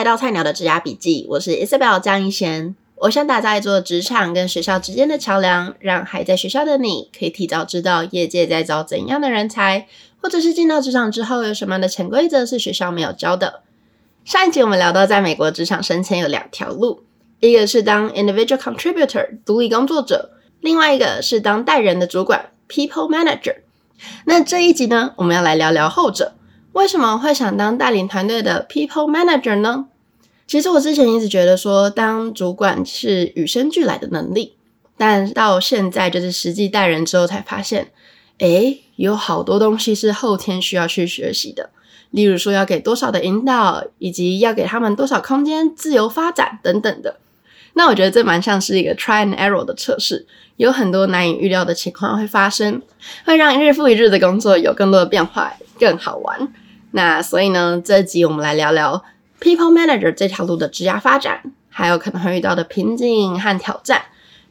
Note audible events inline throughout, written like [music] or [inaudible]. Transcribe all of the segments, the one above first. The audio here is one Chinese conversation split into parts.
来到菜鸟的职涯笔记，我是 Isabel 江一贤。我想打造一座职场跟学校之间的桥梁，让还在学校的你可以提早知道业界在招怎样的人才，或者是进到职场之后有什么样的潜规则是学校没有教的。上一集我们聊到，在美国职场升迁有两条路，一个是当 individual contributor 独立工作者，另外一个是当带人的主管 people manager。那这一集呢，我们要来聊聊后者。为什么会想当带领团队的 people manager 呢？其实我之前一直觉得说，当主管是与生俱来的能力，但到现在就是实际带人之后才发现，诶，有好多东西是后天需要去学习的。例如说，要给多少的引导，以及要给他们多少空间自由发展等等的。那我觉得这蛮像是一个 try and error 的测试，有很多难以预料的情况会发生，会让日复一日的工作有更多的变化，更好玩。那所以呢，这集我们来聊聊 People Manager 这条路的职业发展，还有可能会遇到的瓶颈和挑战。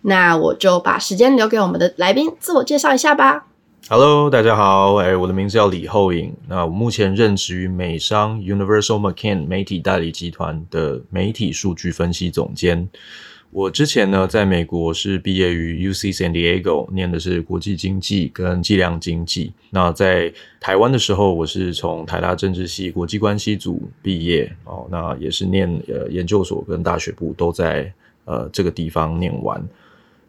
那我就把时间留给我们的来宾自我介绍一下吧。Hello，大家好，哎，我的名字叫李厚颖。那我目前任职于美商 Universal McCann 媒体代理集团的媒体数据分析总监。我之前呢，在美国是毕业于 UC San Diego，念的是国际经济跟计量经济。那在台湾的时候，我是从台大政治系国际关系组毕业哦，那也是念呃研究所跟大学部都在呃这个地方念完。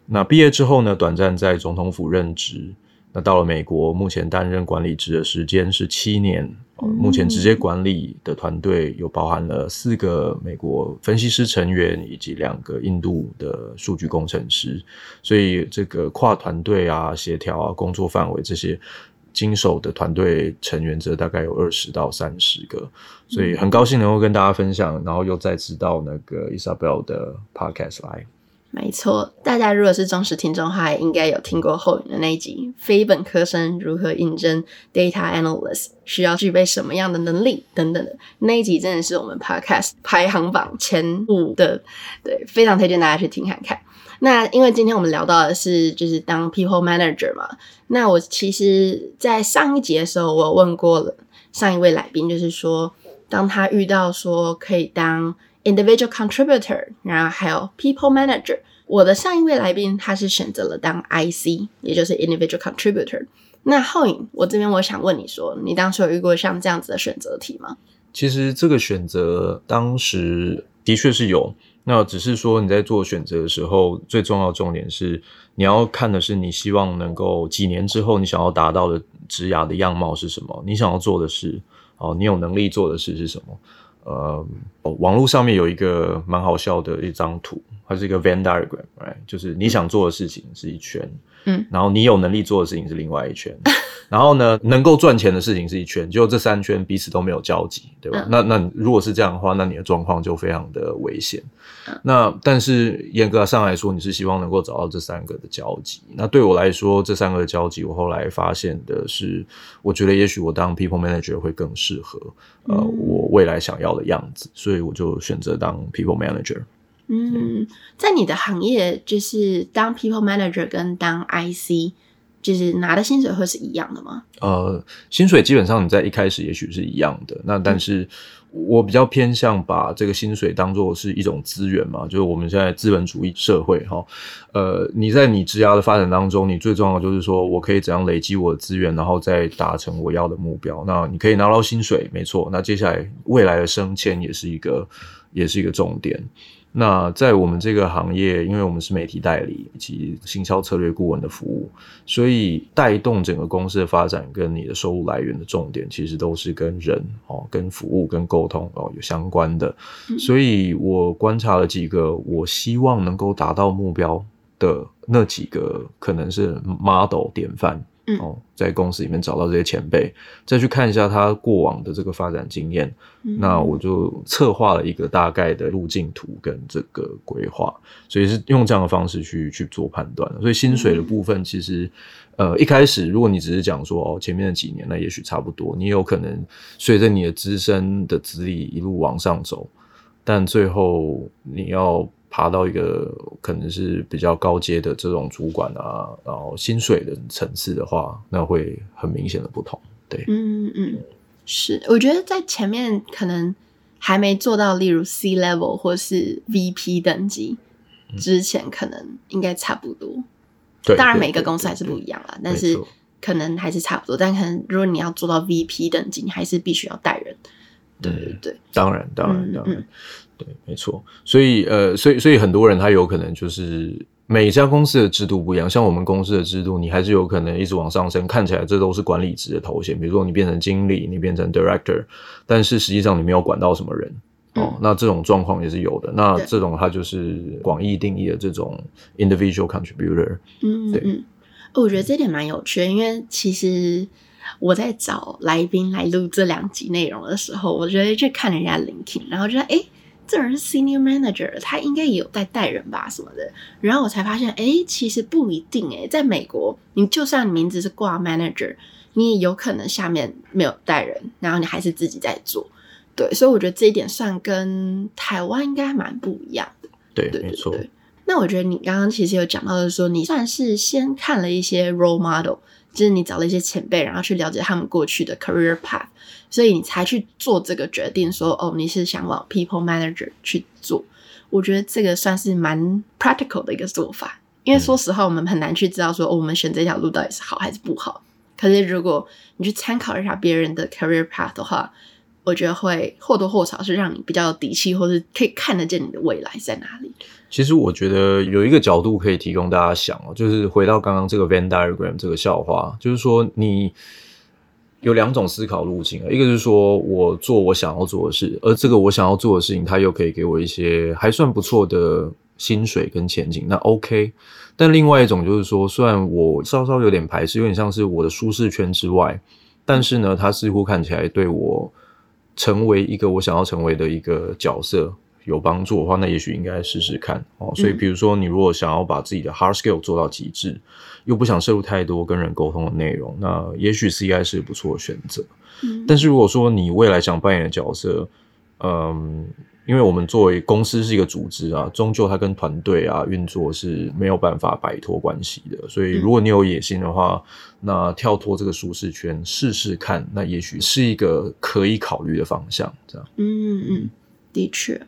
那毕业之后呢，短暂在总统府任职。那到了美国，目前担任管理职的时间是七年。目前直接管理的团队有包含了四个美国分析师成员，以及两个印度的数据工程师。所以这个跨团队啊、协调啊、工作范围这些经手的团队成员则大概有二十到三十个。所以很高兴能够跟大家分享，然后又再次到那个 Isabel 的 Podcast 来。没错，大家如果是忠实听众的话，应该有听过厚颖的那一集，非本科生如何应征 Data Analyst，需要具备什么样的能力等等的那一集，真的是我们 Podcast 排行榜前五的，对，非常推荐大家去听看看。那因为今天我们聊到的是就是当 People Manager 嘛，那我其实在上一集的时候，我有问过了上一位来宾，就是说当他遇到说可以当 Individual contributor，然后还有 people manager。我的上一位来宾他是选择了当 IC，也就是 individual contributor。那浩颖，我这边我想问你说，你当时有遇过像这样子的选择题吗？其实这个选择当时的确是有，那只是说你在做选择的时候，最重要重点是你要看的是你希望能够几年之后你想要达到的职涯的样貌是什么，你想要做的事哦，你有能力做的事是什么？呃，网络上面有一个蛮好笑的一张图，它是一个 Venn diagram，right? 就是你想做的事情是一圈，嗯，然后你有能力做的事情是另外一圈。[laughs] 然后呢，能够赚钱的事情是一圈，就这三圈彼此都没有交集，对吧？嗯、那那如果是这样的话，那你的状况就非常的危险。嗯、那但是严格上来说，你是希望能够找到这三个的交集。那对我来说，这三个的交集，我后来发现的是，我觉得也许我当 people manager 会更适合，呃，我未来想要的样子，所以我就选择当 people manager。嗯，在你的行业，就是当 people manager 跟当 IC。就是拿的薪水会是一样的吗？呃，薪水基本上你在一开始也许是一样的，那但是我比较偏向把这个薪水当做是一种资源嘛，就是我们现在资本主义社会哈，呃，你在你职涯的发展当中，你最重要的就是说我可以怎样累积我的资源，然后再达成我要的目标。那你可以拿到薪水，没错，那接下来未来的升迁也是一个，也是一个重点。那在我们这个行业，因为我们是媒体代理以及行销策略顾问的服务，所以带动整个公司的发展跟你的收入来源的重点，其实都是跟人哦、跟服务、跟沟通哦有相关的。所以我观察了几个，我希望能够达到目标的那几个，可能是 model 典范。哦，在公司里面找到这些前辈，再去看一下他过往的这个发展经验，嗯、那我就策划了一个大概的路径图跟这个规划，所以是用这样的方式去去做判断。所以薪水的部分，其实、嗯、呃一开始如果你只是讲说哦前面的几年，那也许差不多，你有可能随着你的资深的资历一路往上走，但最后你要。爬到一个可能是比较高阶的这种主管啊，然后薪水的层次的话，那会很明显的不同。对，嗯嗯，是，我觉得在前面可能还没做到，例如 C level 或是 VP 等级之前，可能应该差不多。对，当然每个公司还是不一样啦，但是可能还是差不多。但可能如果你要做到 VP 等级，你还是必须要带人。对对对，当然当然当然，对，没错。所以呃，所以所以很多人他有可能就是。每家公司的制度不一样，像我们公司的制度，你还是有可能一直往上升，看起来这都是管理职的头衔。比如说你变成经理，你变成 director，但是实际上你没有管到什么人、嗯、哦。那这种状况也是有的。那这种它就是广义定义的这种 individual contributor。嗯对嗯，我觉得这点蛮有趣的，因为其实我在找来宾来录这两集内容的时候，我觉得去看人家 LinkedIn，然后觉得哎。诶这人是 senior manager，他应该也有在带人吧什么的。然后我才发现，哎，其实不一定哎。在美国，你就算名字是挂 manager，你也有可能下面没有带人，然后你还是自己在做。对，所以我觉得这一点算跟台湾应该蛮不一样的。对，对，没错。那我觉得你刚刚其实有讲到的说，你算是先看了一些 role model。就是你找了一些前辈，然后去了解他们过去的 career path，所以你才去做这个决定说，说哦，你是想往 people manager 去做。我觉得这个算是蛮 practical 的一个做法，因为说实话，我们很难去知道说，哦，我们选这条路到底是好还是不好。可是如果你去参考一下别人的 career path 的话，我觉得会或多或少是让你比较有底气，或是可以看得见你的未来在哪里。其实我觉得有一个角度可以提供大家想哦，就是回到刚刚这个 Venn diagram 这个笑话，就是说你有两种思考路径，一个是说我做我想要做的事，而这个我想要做的事情，它又可以给我一些还算不错的薪水跟前景，那 OK。但另外一种就是说，虽然我稍稍有点排斥，有点像是我的舒适圈之外，但是呢，它似乎看起来对我成为一个我想要成为的一个角色。有帮助的话，那也许应该试试看哦。所以，比如说，你如果想要把自己的 hard skill 做到极致，又不想摄入太多跟人沟通的内容，那也许 CI 是不错的选择。嗯，但是如果说你未来想扮演的角色，嗯，因为我们作为公司是一个组织啊，终究它跟团队啊运作是没有办法摆脱关系的。所以，如果你有野心的话，那跳脱这个舒适圈试试看，那也许是一个可以考虑的方向。这样，嗯嗯，的确。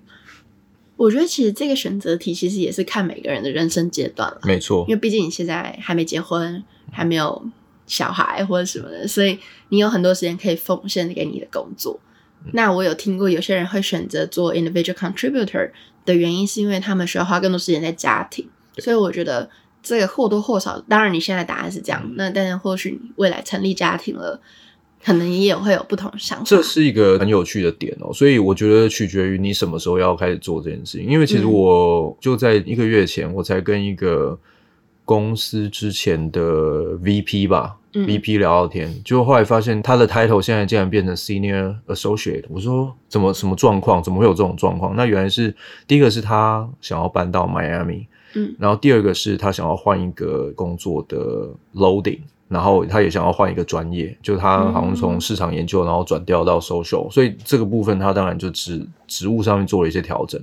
我觉得其实这个选择题其实也是看每个人的人生阶段了，没错。因为毕竟你现在还没结婚，还没有小孩或者什么的，所以你有很多时间可以奉献给你的工作。嗯。那我有听过有些人会选择做 individual contributor 的原因，是因为他们需要花更多时间在家庭。所以我觉得这个或多或少，当然你现在答案是这样，那但是或许你未来成立家庭了。可能你也会有不同的想法，这是一个很有趣的点哦。所以我觉得取决于你什么时候要开始做这件事情。因为其实我就在一个月前，我才跟一个公司之前的 VP 吧，嗯，VP 聊聊天，就后来发现他的 title 现在竟然变成 Senior Associate。我说怎么什么状况？怎么会有这种状况？那原来是第一个是他想要搬到 Miami，嗯，然后第二个是他想要换一个工作的 loading。然后他也想要换一个专业，就他好像从市场研究，然后转调到 social，所以这个部分他当然就职职务上面做了一些调整。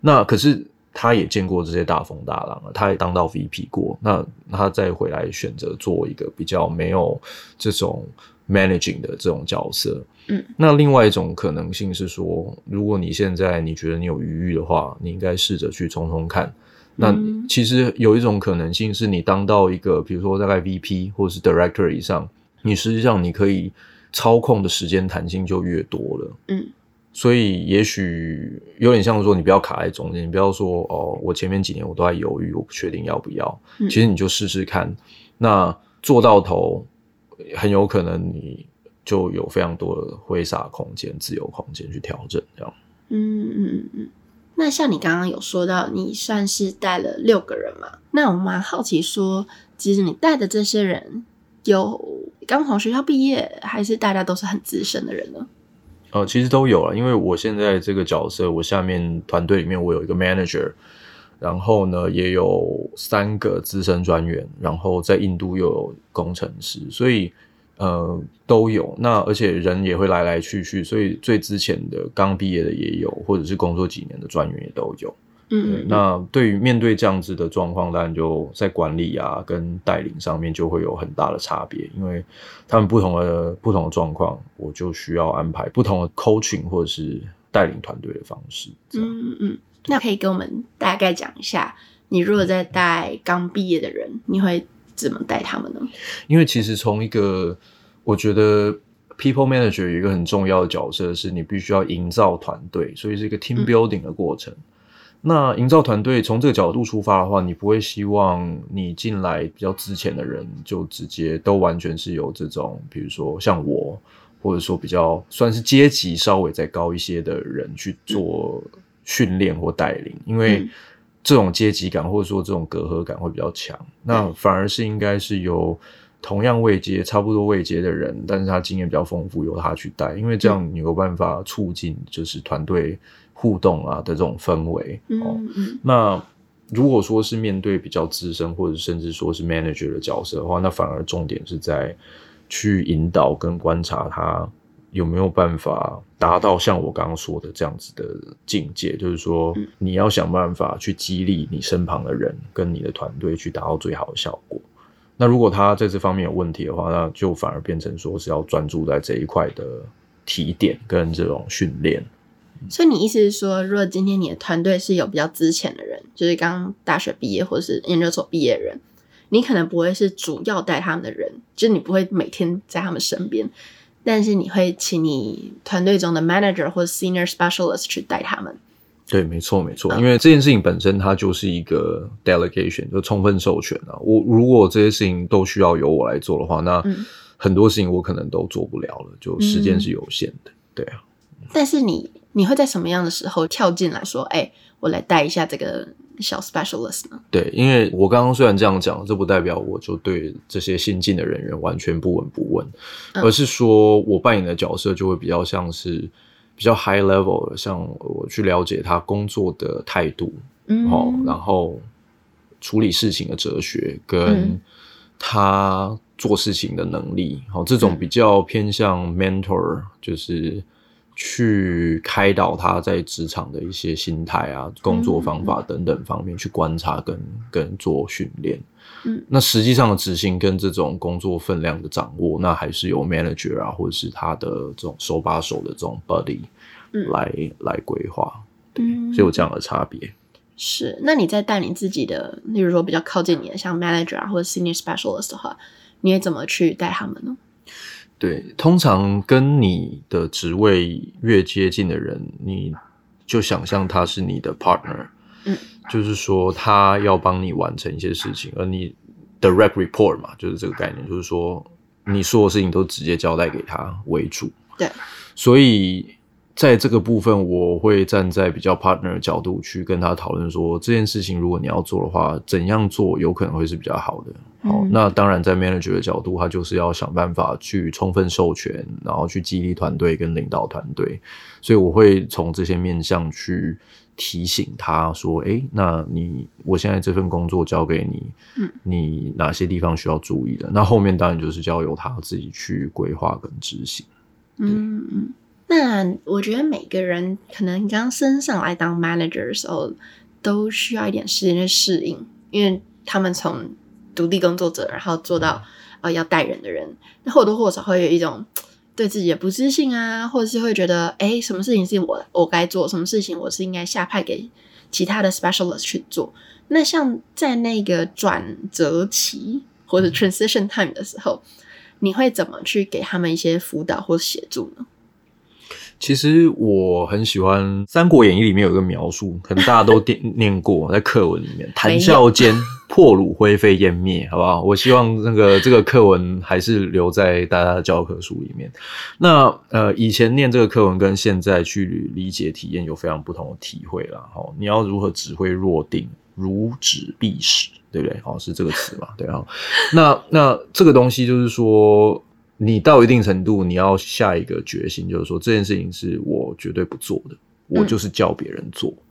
那可是他也见过这些大风大浪了，他也当到 VP 过，那他再回来选择做一个比较没有这种 managing 的这种角色。嗯，那另外一种可能性是说，如果你现在你觉得你有余裕的话，你应该试着去冲冲看。那其实有一种可能性是你当到一个，比如说大概 VP 或者是 Director 以上，你实际上你可以操控的时间弹性就越多了。嗯，所以也许有点像说，你不要卡在中间，你不要说哦，我前面几年我都在犹豫，我不确定要不要。其实你就试试看，那做到头，很有可能你就有非常多的挥洒空间、自由空间去调整这样。嗯嗯嗯嗯。那像你刚刚有说到，你算是带了六个人嘛？那我蛮好奇说，其实你带的这些人，有刚从学校毕业，还是大家都是很资深的人呢？呃，其实都有啊，因为我现在这个角色，我下面团队里面我有一个 manager，然后呢也有三个资深专员，然后在印度又有工程师，所以。呃，都有。那而且人也会来来去去，所以最之前的刚毕业的也有，或者是工作几年的专员也都有。嗯，那对于面对这样子的状况，当然就在管理啊跟带领上面就会有很大的差别，因为他们不同的不同的状况，我就需要安排不同的 coaching 或者是带领团队的方式。嗯嗯，那可以跟我们大概讲一下，你如果在带刚毕业的人，你会怎么带他们呢？因为其实从一个，我觉得 people manager 有一个很重要的角色，是你必须要营造团队，所以是一个 team building 的过程。嗯那营造团队从这个角度出发的话，你不会希望你进来比较之前的人就直接都完全是由这种，比如说像我，或者说比较算是阶级稍微再高一些的人去做训练或带领，因为这种阶级感或者说这种隔阂感会比较强。那反而是应该是由同样位阶、差不多位阶的人，但是他经验比较丰富，由他去带，因为这样你有办法促进就是团队。互动啊的这种氛围哦，嗯。嗯，那如果说是面对比较资深或者甚至说是 manager 的角色的话，那反而重点是在去引导跟观察他有没有办法达到像我刚刚说的这样子的境界，就是说你要想办法去激励你身旁的人跟你的团队去达到最好的效果。那如果他在这方面有问题的话，那就反而变成说是要专注在这一块的提点跟这种训练。所以你意思是说，如果今天你的团队是有比较资浅的人，就是刚大学毕业或是研究所毕业的人，你可能不会是主要带他们的人，就是你不会每天在他们身边，但是你会请你团队中的 manager 或 senior specialist 去带他们。对，没错，没错，因为这件事情本身它就是一个 delegation，就充分授权啊。我如果这些事情都需要由我来做的话，那很多事情我可能都做不了了，就时间是有限的。嗯、对啊，但是你。你会在什么样的时候跳进来说：“哎，我来带一下这个小 specialist 呢？”对，因为我刚刚虽然这样讲，这不代表我就对这些新进的人员完全不闻不问，嗯、而是说我扮演的角色就会比较像是比较 high level 的，像我去了解他工作的态度，嗯，然后处理事情的哲学，跟他做事情的能力，好、嗯，这种比较偏向 mentor，就是。去开导他在职场的一些心态啊、工作方法等等方面去观察跟跟做训练。嗯，那实际上的执行跟这种工作分量的掌握，那还是由 manager 啊，或者是他的这种手把手的这种 buddy 来、嗯、来规划。嗯，所以有这样的差别。是，那你在带你自己的，例如说比较靠近你的，像 manager 啊或者 senior specialist 的话，你也怎么去带他们呢？对，通常跟你的职位越接近的人，你就想象他是你的 partner，嗯，就是说他要帮你完成一些事情，而你 direct report 嘛，就是这个概念，就是说你所有事情都直接交代给他为主，对，所以。在这个部分，我会站在比较 partner 的角度去跟他讨论说，这件事情如果你要做的话，怎样做有可能会是比较好的。好，嗯、那当然在 manager 的角度，他就是要想办法去充分授权，然后去激励团队跟领导团队。所以我会从这些面向去提醒他说：“诶，那你我现在这份工作交给你，嗯，你哪些地方需要注意的？那后面当然就是交由他自己去规划跟执行。嗯嗯。”那我觉得每个人可能刚升上来当 manager 的时候，都需要一点时间去适应，因为他们从独立工作者，然后做到呃要带人的人，那或多或少会有一种 [tsk] 对自己的不自信啊，或者是会觉得，哎，什么事情是我我该做，什么事情我是应该下派给其他的 specialist 去做。那像在那个转折期或者 transition time 的时候，你会怎么去给他们一些辅导或协助呢？其实我很喜欢《三国演义》里面有一个描述，可能大家都 [laughs] 念念过，在课文里面，谈笑间破虏灰飞烟灭，好不好？我希望那个 [laughs] 这个课文还是留在大家的教科书里面。那呃，以前念这个课文跟现在去理解体验有非常不同的体会啦。哦，你要如何指挥若定，如指必使，对不对？哦，是这个词嘛？对啊。那那这个东西就是说。你到一定程度，你要下一个决心，就是说这件事情是我绝对不做的，我就是叫别人做。嗯，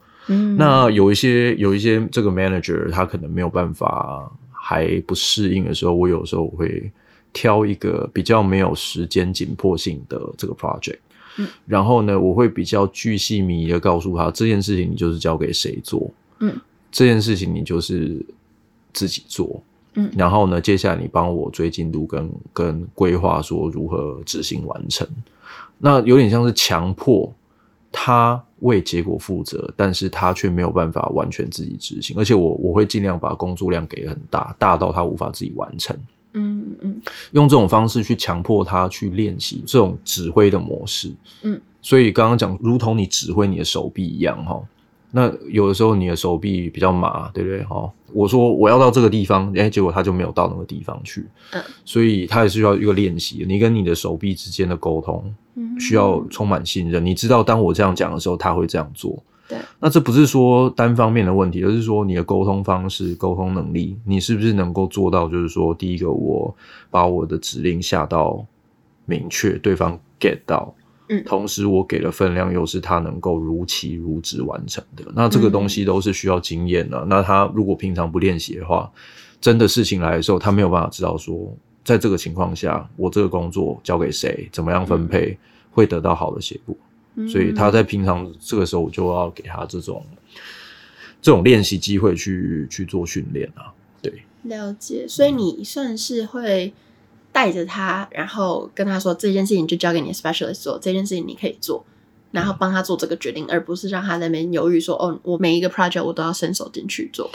那有一些有一些这个 manager 他可能没有办法还不适应的时候，我有时候会挑一个比较没有时间紧迫性的这个 project，嗯，然后呢，我会比较巨细靡遗的告诉他这件事情你就是交给谁做，嗯，这件事情你就是自己做。嗯，然后呢，接下来你帮我追进度跟跟规划，说如何执行完成。那有点像是强迫他为结果负责，但是他却没有办法完全自己执行，而且我我会尽量把工作量给很大，大到他无法自己完成。嗯嗯，用这种方式去强迫他去练习这种指挥的模式。嗯，所以刚刚讲，如同你指挥你的手臂一样，哈。那有的时候你的手臂比较麻，对不对？哈，我说我要到这个地方，哎，结果他就没有到那个地方去。嗯，所以他也是需要一个练习。你跟你的手臂之间的沟通，需要充满信任。你知道，当我这样讲的时候，他会这样做。对。那这不是说单方面的问题，而是说你的沟通方式、沟通能力，你是不是能够做到？就是说，第一个，我把我的指令下到明确，对方 get 到。嗯，同时我给的分量又是他能够如期如质完成的，那这个东西都是需要经验的。那他如果平常不练习的话，真的事情来的时候，他没有办法知道说，在这个情况下，我这个工作交给谁，怎么样分配会得到好的结果。所以他在平常这个时候，我就要给他这种这种练习机会去去做训练啊。对，了解。所以你算是会。带着他，然后跟他说，这件事情就交给你 specialist 做，这件事情你可以做，然后帮他做这个决定，而不是让他在那边犹豫说，哦，我每一个 project 我都要伸手进去做。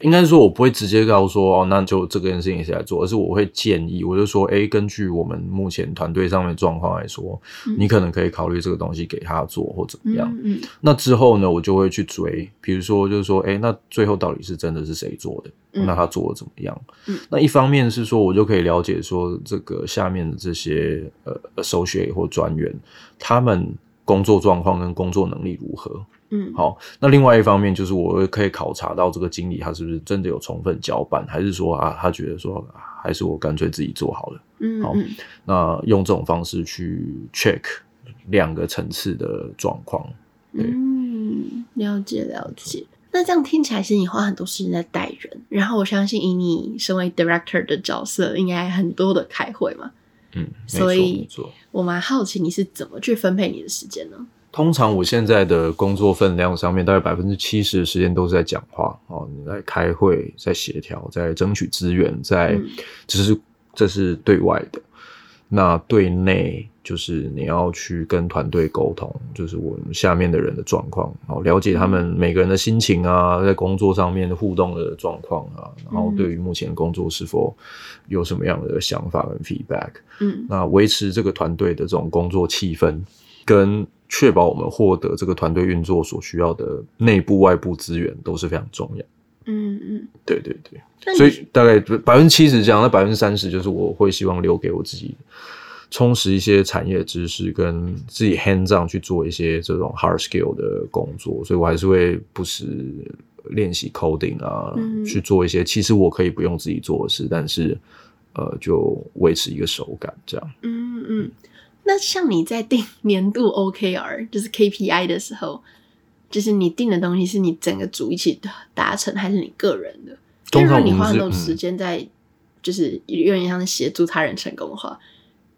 应该是说，我不会直接告诉说，哦，那就这件事情谁来做，而是我会建议，我就说，诶，根据我们目前团队上面状况来说，嗯，你可能可以考虑这个东西给他做，或怎么样。嗯，嗯，那之后呢，我就会去追，比如说，就是说，诶，那最后到底是真的是谁做的？嗯，那他做的怎么样？嗯，那一方面是说，我就可以了解说，这个下面的这些呃 associate 或专员，他们工作状况跟工作能力如何。嗯，好。那另外一方面就是，我可以考察到这个经理他是不是真的有充分交办，还是说啊，他觉得说，啊、还是我干脆自己做好了。嗯，好。那用这种方式去 check 两个层次的状况。嗯，了解了解。那这样听起来，其实你花很多时间在带人，然后我相信以你身为 director 的角色，应该很多的开会嘛。嗯，所以我蛮好奇你是怎么去分配你的时间呢？通常我现在的工作分量上面，大概百分之七十的时间都是在讲话哦，你在开会，在协调，在争取资源，在，嗯、只是这是对外的。那对内就是你要去跟团队沟通，就是我们下面的人的状况，好了解他们每个人的心情啊，在工作上面互动的状况啊，然后对于目前工作是否有什么样的想法跟 feedback，嗯，那维持这个团队的这种工作气氛跟。确保我们获得这个团队运作所需要的内部外部资源都是非常重要。嗯嗯，对对对，所以大概百分之七十这样，那百分之三十就是我会希望留给我自己，充实一些产业知识，跟自己 hands on 去做一些这种 hard skill 的工作。所以我还是会不时练习 coding 啊，嗯，去做一些其实我可以不用自己做的事，但是呃，就维持一个手感这样。嗯嗯。那像你在定 [laughs] 年度 OKR 就是 KPI 的时候，就是你定的东西是你整个组一起达成，还是你个人的？如果你花很多时间在，就是有点像是协助他人成功的话，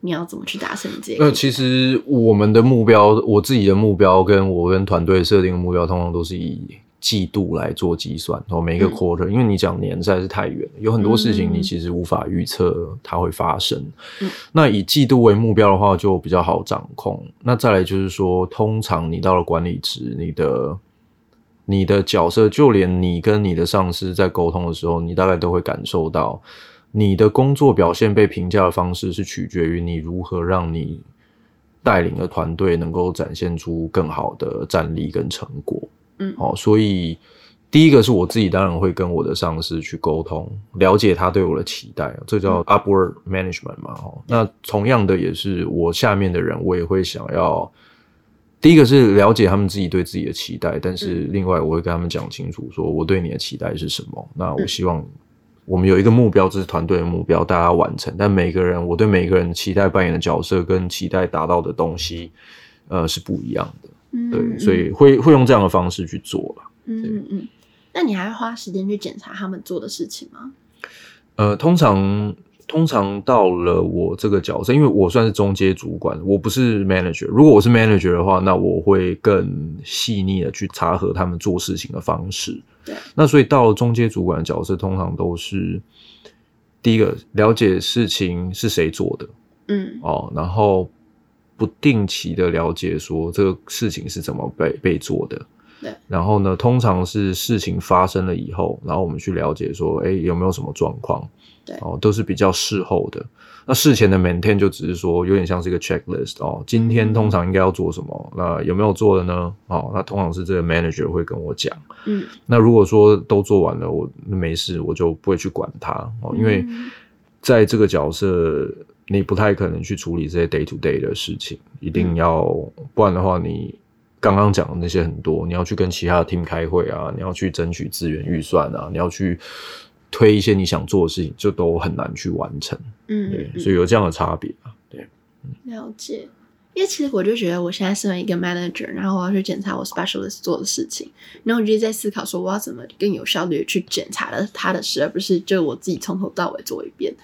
你要怎么去达成你自己？那其实我们的目标，我自己的目标，跟我跟团队设定的目标，通常都是以。季度来做计算，然后每一个 quarter，嗯，因为你讲年实在是太远了，有很多事情你其实无法预测它会发生。嗯，那以季度为目标的话，就比较好掌控。那再来就是说，通常你到了管理职，你的你的角色，就连你跟你的上司在沟通的时候，你大概都会感受到，你的工作表现被评价的方式是取决于你如何让你带领的团队能够展现出更好的战力跟成果。嗯，好，所以第一个是我自己，当然会跟我的上司去沟通，了解他对我的期待，这叫 upward management 嘛。哦，那同样的也是我下面的人，我也会想要，第一个是了解他们自己对自己的期待，但是另外我会跟他们讲清楚，说我对你的期待是什么。那我希望我们有一个目标，这是团队的目标，大家完成。但每个人，我对每个人期待扮演的角色跟期待达到的东西，呃，是不一样的。嗯，对，所以会会用这样的方式去做了。嗯嗯，那你还会花时间去检查他们做的事情吗？呃，通常通常到了我这个角色，因为我算是中阶主管，我不是 manager。如果我是 manager 的话，那我会更细腻的去查核他们做事情的方式。对，那所以到了中阶主管的角色，通常都是第一个了解事情是谁做的。嗯，哦，然后。不定期的了解说这个事情是怎么被被做的。对。然后呢，通常是事情发生了以后，然后我们去了解说，哎，有没有什么状况？对。哦，都是比较事后的。那事前的 maintain 就只是说，有点像是一个 checklist 哦。今天通常应该要做什么？嗯、那有没有做的呢？哦，那通常是这个 manager 会跟我讲。嗯。那如果说都做完了，我没事，我就不会去管他哦，因为在这个角色，你不太可能去处理这些 day to day 的事情，一定要，不然的话，你刚刚讲的那些很多，你要去跟其他的 team 开会啊，你要去争取资源预算啊，你要去。推一些你想做的事情，就都很难去完成。嗯，对，所以有这样的差别啊。对，了解。因为其实我就觉得，我现在身为一个 manager，然后我要去检查我 specialist 做的事情，然后我就在思考说，我要怎么更有效率去检查了他的事，而不是就我自己从头到尾做一遍。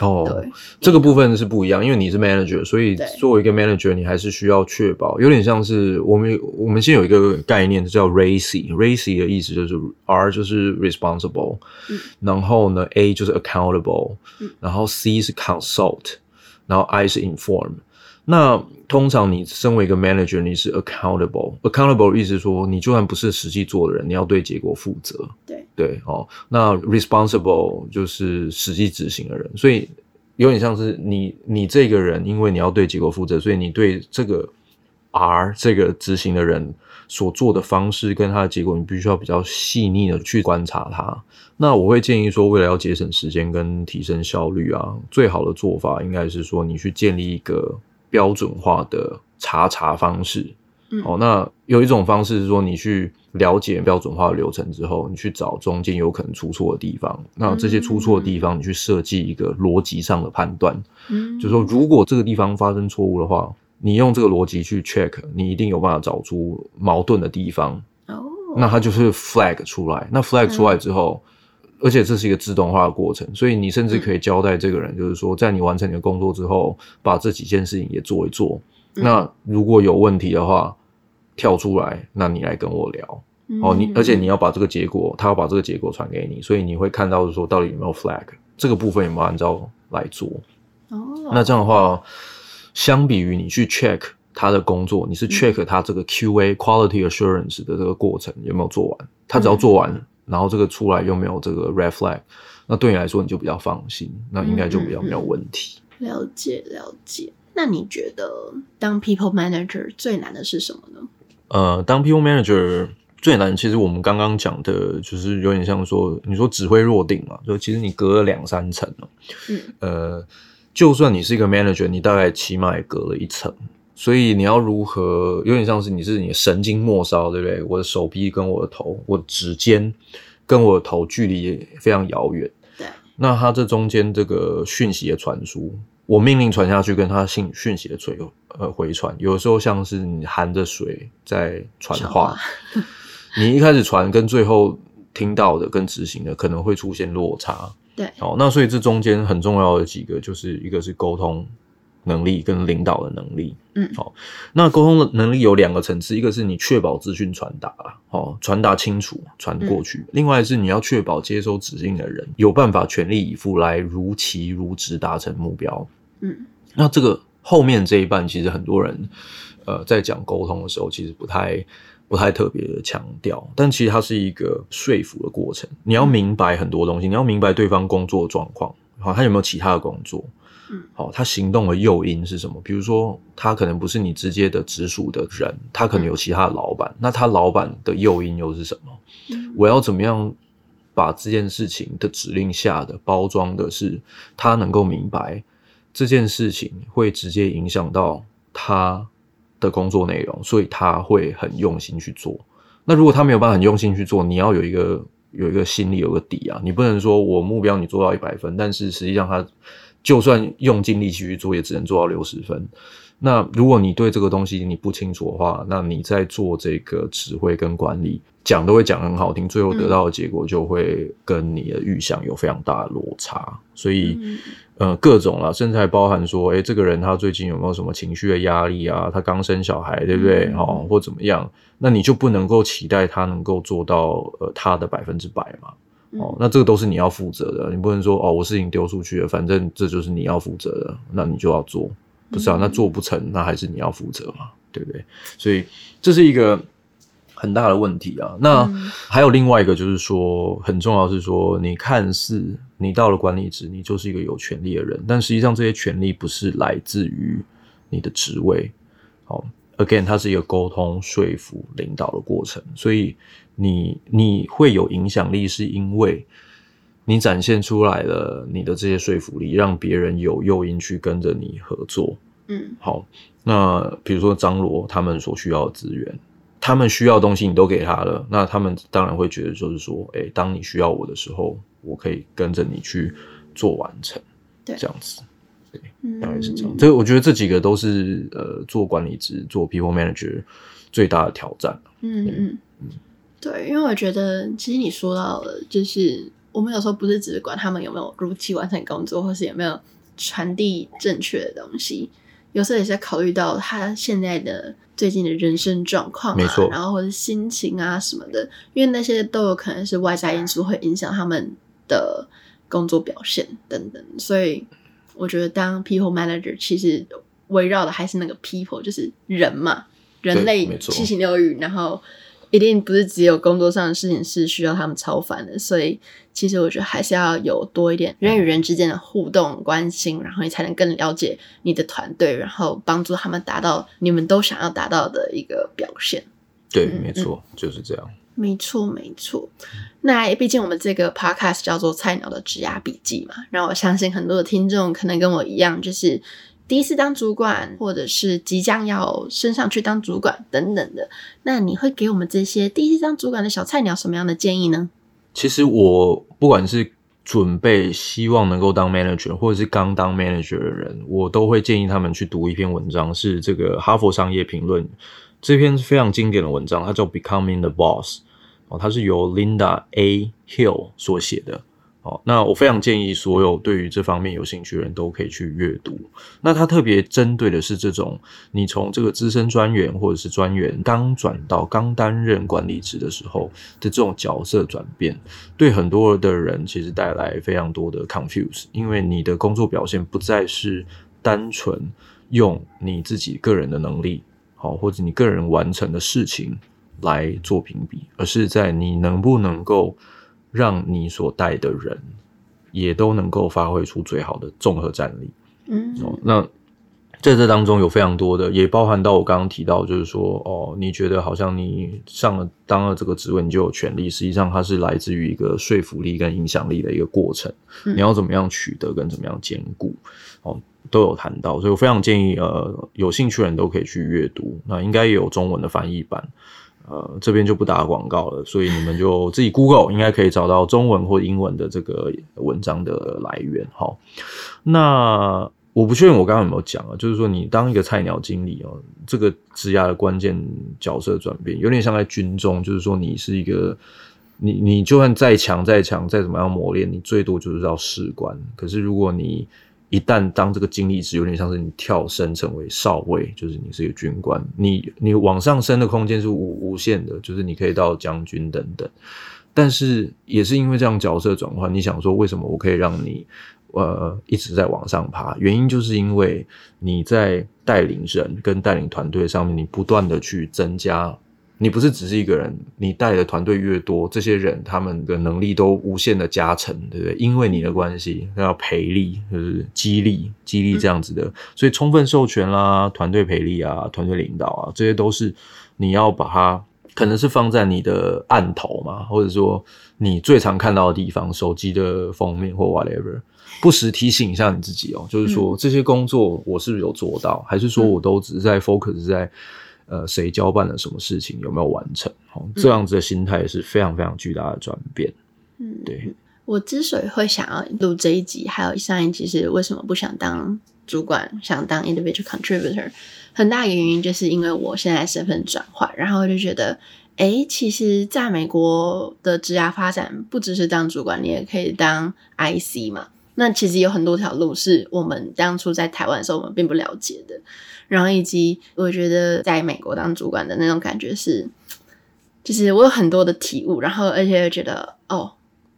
哦，对，这个部分是不一样，因为你是 manager，所以作为一个 manager，你还是需要确保，有点像是我们我们现在有一个概念叫 racy，racy 的意思就是 R 就是 responsible，嗯，然后呢 A 就是 accountable，嗯，然后 C 是 consult，然后 I 是 inform。那通常你身为一个 manager，你是 accountable，accountable 意思是说，你就算不是实际做的人，你要对结果负责。对对哦，那 responsible 就是实际执行的人，所以有点像是你你这个人，因为你要对结果负责，所以你对这个 R 这个执行的人所做的方式跟他的结果，你必须要比较细腻的去观察他。那我会建议说，为了要节省时间跟提升效率啊，最好的做法应该是说，你去建立一个。标准化的查查方式，嗯，哦，那有一种方式是说，你去了解标准化的流程之后，你去找中间有可能出错的地方，那这些出错的地方，你去设计一个逻辑上的判断，嗯，就是说，如果这个地方发生错误的话，你用这个逻辑去 check，你一定有办法找出矛盾的地方，哦，那它就是 flag 出来，那 flag 出来之后。嗯而且这是一个自动化的过程，所以你甚至可以交代这个人，就是说，在你完成你的工作之后，把这几件事情也做一做。那如果有问题的话，跳出来，那你来跟我聊。哦，你而且你要把这个结果，他要把这个结果传给你，所以你会看到说，到底有没有 flag，这个部分有没有按照来做。哦，那这样的话，相比于你去 check 他的工作，你是 check 他这个 QA quality assurance 的这个过程有没有做完，他只要做完。然后这个出来又没有这个 red flag，那对你来说你就比较放心，那应该就比较没有问题。嗯嗯嗯。了解了解。那你觉得当 people manager 最难的是什么呢？呃，当 people manager 最难，其实我们刚刚讲的就是有点像说，你说指挥若定嘛，就其实你隔了两三层了。嗯。呃，就算你是一个 manager，你大概起码也隔了一层。所以你要如何？有点像是你是你的神经末梢，对不对？我的手臂跟我的头，我的指尖跟我的头距离非常遥远。对。那它这中间这个讯息的传输，我命令传下去，跟它讯讯息的传呃回传，有的时候像是你含着水在传话。[laughs] 你一开始传跟最后听到的跟执行的可能会出现落差。对。好，那所以这中间很重要的几个，就是一个是沟通。能力跟领导的能力，嗯，好，那沟通的能力有两个层次，一个是你确保资讯传达啊，好，传达清楚传过去，嗯，另外是你要确保接收指令的人有办法全力以赴来如期如职达成目标，嗯，那这个后面这一半其实很多人呃在讲沟通的时候，其实不太不太特别的强调，但其实它是一个说服的过程，你要明白很多东西，你要明白对方工作状况，好，他有没有其他的工作。嗯，好，他行动的诱因是什么？比如说，他可能不是你直接的直属的人，他可能有其他的老板，那他老板的诱因又是什么？我要怎么样把这件事情的指令下的包装的是他能够明白这件事情会直接影响到他的工作内容，所以他会很用心去做。那如果他没有办法很用心去做，你要有一个有一个心里有个底啊，你不能说我目标你做到一百分，但是实际上他。就算用尽力气去做，也只能做到六十分。那如果你对这个东西你不清楚的话，那你在做这个指挥跟管理，讲都会讲很好听，最后得到的结果就会跟你的预想有非常大的落差。所以，嗯、呃，各种啦，甚至还包含说，诶，这个人他最近有没有什么情绪的压力啊？他刚生小孩，对不对？哦，或怎么样？那你就不能够期待他能够做到呃他的百分之百嘛。哦，那这个都是你要负责的，你不能说哦，我事情丢出去了，反正这就是你要负责的，那你就要做。不是啊，那做不成，那还是你要负责嘛，对不对？所以这是一个很大的问题啊。那还有另外一个就是说，很重要是说，你看似你到了管理职，你就是一个有权利的人，但实际上这些权利不是来自于你的职位。好，again，它是一个沟通、说服、领导的过程，所以你你会有影响力，是因为。你展现出来了你的这些说服力，让别人有诱因去跟着你合作。嗯，好，那比如说张罗他们所需要的资源，他们需要的东西你都给他了，那他们当然会觉得就是说，诶、欸，当你需要我的时候，我可以跟着你去做完成。对，这样子，对，大概是这样。这、嗯、我觉得这几个都是呃，做管理职、做 people manager 最大的挑战。嗯嗯嗯，对，因为我觉得其实你说到了，就是。我们有时候不是只是管他们有没有如期完成工作，或是有没有传递正确的东西，有时候也是在考虑到他现在的最近的人生状况啊，没错，然后或者心情啊什么的，因为那些都有可能是外在因素会影响他们的工作表现等等。所以我觉得当 people manager 其实围绕的还是那个 people，就是人嘛，人类七情六欲，然后。一定不是只有工作上的事情是需要他们超凡的，所以其实我觉得还是要有多一点人与人之间的互动关心，然后你才能更了解你的团队，然后帮助他们达到你们都想要达到的一个表现。对，嗯、没错，就是这样。没错，没错。那毕竟我们这个 podcast 叫做《菜鸟的职涯笔记》嘛，然后我相信很多的听众可能跟我一样，就是。第一次当主管，或者是即将要升上去当主管等等的，那你会给我们这些第一次当主管的小菜鸟什么样的建议呢？其实我不管是准备希望能够当 manager，或者是刚当 manager 的人，我都会建议他们去读一篇文章，是这个《哈佛商业评论》这篇非常经典的文章，它叫《Becoming the Boss》哦，它是由 Linda A. Hill 所写的。那我非常建议所有对于这方面有兴趣的人都可以去阅读。那他特别针对的是这种你从这个资深专员或者是专员刚转到刚担任管理职的时候的这种角色转变，对很多的人其实带来非常多的 confuse，因为你的工作表现不再是单纯用你自己个人的能力，好，或者你个人完成的事情来做评比，而是在你能不能够。让你所带的人也都能够发挥出最好的综合战力。嗯，哦，那在这当中有非常多的，也包含到我刚刚提到，就是说，哦，你觉得好像你上了当了这个职位，你就有权利，实际上它是来自于一个说服力跟影响力的一个过程。嗯，你要怎么样取得，跟怎么样兼顾，哦，都有谈到，所以我非常建议，呃，有兴趣的人都可以去阅读。那应该也有中文的翻译版。呃，这边就不打广告了，所以你们就自己 Google，应该可以找到中文或英文的这个文章的来源。好，那我不确定我刚刚有没有讲啊，就是说你当一个菜鸟经理哦，这个职涯的关键角色转变，有点像在军中，就是说你是一个，你你就算再强再强再怎么样磨练，你最多就是要士官。可是如果你一旦当这个经历值，有点像是你跳升成为少尉，就是你是一个军官，你你往上升的空间是无无限的，就是你可以到将军等等。但是也是因为这样角色转换，你想说为什么我可以让你呃一直在往上爬？原因就是因为你在带领人跟带领团队上面，你不断的去增加。你不是只是一个人，你带的团队越多，这些人他们的能力都无限的加成，对不对？因为你的关系，要培力，就是激励、激励这样子的，嗯、所以充分授权啦，团队培力啊，团队领导啊，这些都是你要把它，可能是放在你的案头嘛，或者说你最常看到的地方，手机的封面或 whatever，不时提醒一下你自己哦，就是说、嗯、这些工作我是不是有做到，还是说我都只是在 focus 在。呃，谁交办了什么事情，有没有完成？哦，这样子的心态是非常非常巨大的转变。嗯，对。我之所以会想要录这一集，还有上一集是为什么不想当主管，想当 individual contributor，很大一个原因就是因为我现在身份转换，然后我就觉得，哎，其实在美国的职涯发展，不只是当主管，你也可以当 IC 嘛。那其实有很多条路是我们当初在台湾的时候，我们并不了解的。然后以及我觉得在美国当主管的那种感觉是，就是我有很多的体悟，然后而且觉得哦，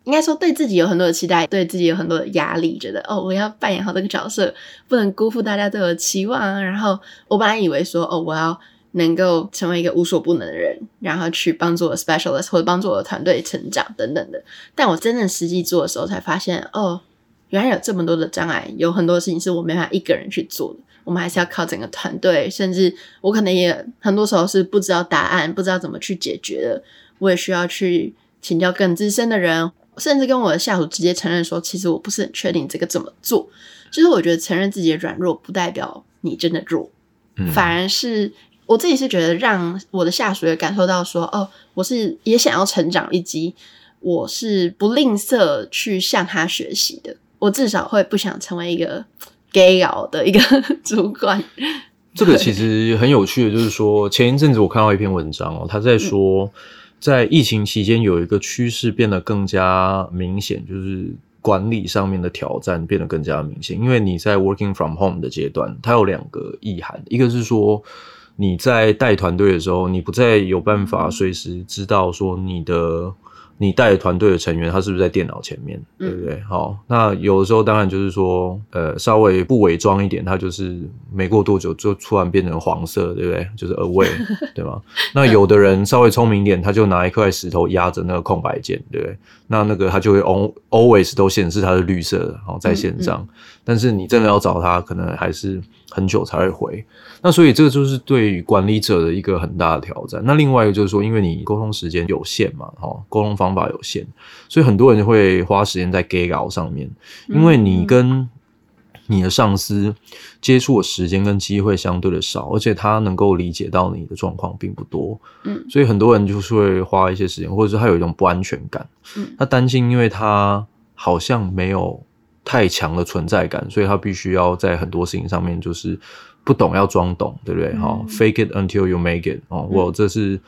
应该说对自己有很多的期待，对自己有很多的压力，觉得哦，我要扮演好这个角色，不能辜负大家对我的期望。然后我本来以为说，哦，我要能够成为一个无所不能的人，然后去帮助我的 specialist 或者帮助我的团队成长等等的。但我真正实际做的时候，才发现，哦，原来有这么多的障碍，有很多事情是我没办法一个人去做的。我们还是要靠整个团队，甚至我可能也很多时候是不知道答案，不知道怎么去解决的。我也需要去请教更资深的人，甚至跟我的下属直接承认说，其实我不是很确定这个怎么做。就是我觉得承认自己的软弱，不代表你真的弱，嗯、反而是我自己是觉得让我的下属也感受到说，哦，我是也想要成长，以及我是不吝啬去向他学习的。我至少会不想成为一个 gay 佬的一个 [laughs] 主管。这个其实很有趣的，就是说前一阵子我看到一篇文章哦，他在说。嗯在疫情期间，有一个趋势变得更加明显，就是管理上面的挑战变得更加明显。因为你在 working from home 的阶段，它有两个意涵，一个是说你在带团队的时候，你不再有办法随时知道说你的。你带团队的成员，他是不是在电脑前面，嗯、对不对？好，那有的时候当然就是说，呃，稍微不伪装一点，他就是没过多久就突然变成黄色，对不对？就是 away，[laughs] 对吗？那有的人稍微聪明一点，他就拿一块石头压着那个空白键，对不对？那那个他就会 always 都显示它是绿色的，好，在线上。嗯嗯、但是你真的要找他，可能还是很久才会回。那所以这个就是对于管理者的一个很大的挑战。那另外一个就是说，因为你沟通时间有限嘛，哈，沟通方法有限，所以很多人会花时间在 gay 稿上面。因为你跟你的上司接触的时间跟机会相对的少，而且他能够理解到你的状况并不多。嗯，所以很多人就是会花一些时间，或者是他有一种不安全感。嗯，他担心，因为他好像没有太强的存在感，所以他必须要在很多事情上面就是。不懂要装懂，对不对？哈、嗯、，fake it until you make it。哦，我这是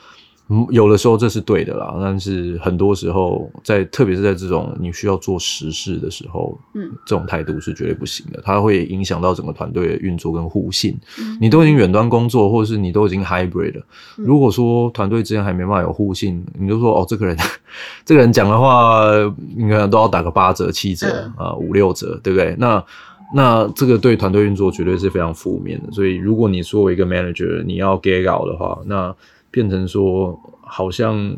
有的时候这是对的啦，但是很多时候在，特别是在这种你需要做实事的时候，嗯，这种态度是绝对不行的，它会影响到整个团队的运作跟互信。嗯、你都已经远端工作，或者是你都已经 hybrid 了，嗯、如果说团队之间还没办法有互信，你就说哦，这个人，[laughs] 这个人讲的话，应该都要打个八折、七折啊、五六折，对不对？那那这个对团队运作绝对是非常负面的，所以如果你作为一个 manager，你要 get out 的话，那变成说好像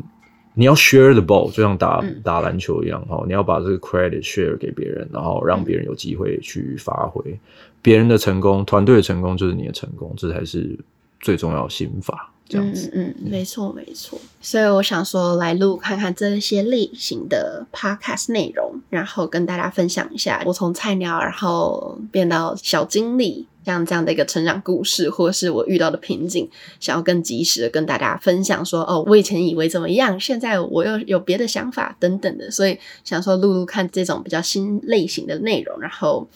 你要 share the ball，就像打打篮球一样哈，你要把这个 credit share 给别人，然后让别人有机会去发挥，别人的成功，团队的成功就是你的成功，这才是最重要的心法。这样子，嗯嗯，没错没错，所以我想说来录看看这些类型的 podcast 内容，然后跟大家分享一下我从菜鸟然后变到小经理，像这样的一个成长故事，或是我遇到的瓶颈，想要更及时的跟大家分享说，哦，我以前以为怎么样，现在我又有别的想法等等的，所以想说录录看这种比较新类型的内容，然后。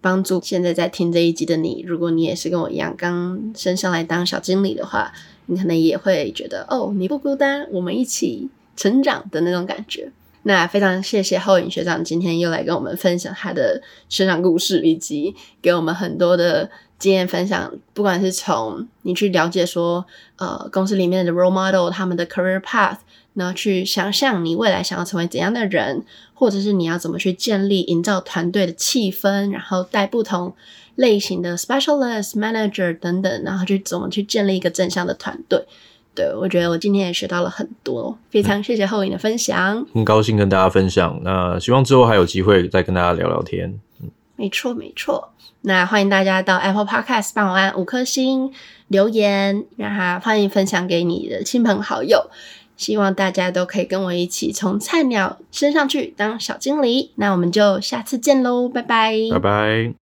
帮助现在在听这一集的你，如果你也是跟我一样刚升上来当小经理的话，你可能也会觉得哦，你不孤单，我们一起成长的那种感觉。那非常谢谢后影学长今天又来跟我们分享他的成长故事，以及给我们很多的经验分享。不管是从你去了解说，呃，公司里面的 role model 他们的 career path。然后去想象你未来想要成为怎样的人，或者是你要怎么去建立、营造团队的气氛，然后带不同类型的 specialist、manager 等等，然后去怎么去建立一个正向的团队。对，我觉得我今天也学到了很多，非常谢谢后影的分享，很高兴跟大家分享。那希望之后还有机会再跟大家聊聊天。嗯，没错没错。那欢迎大家到 Apple Podcast 帮我按五颗星留言，然后欢迎分享给你的亲朋好友。希望大家都可以跟我一起从菜鸟升上去当小经理，那我们就下次见喽，拜拜，拜拜。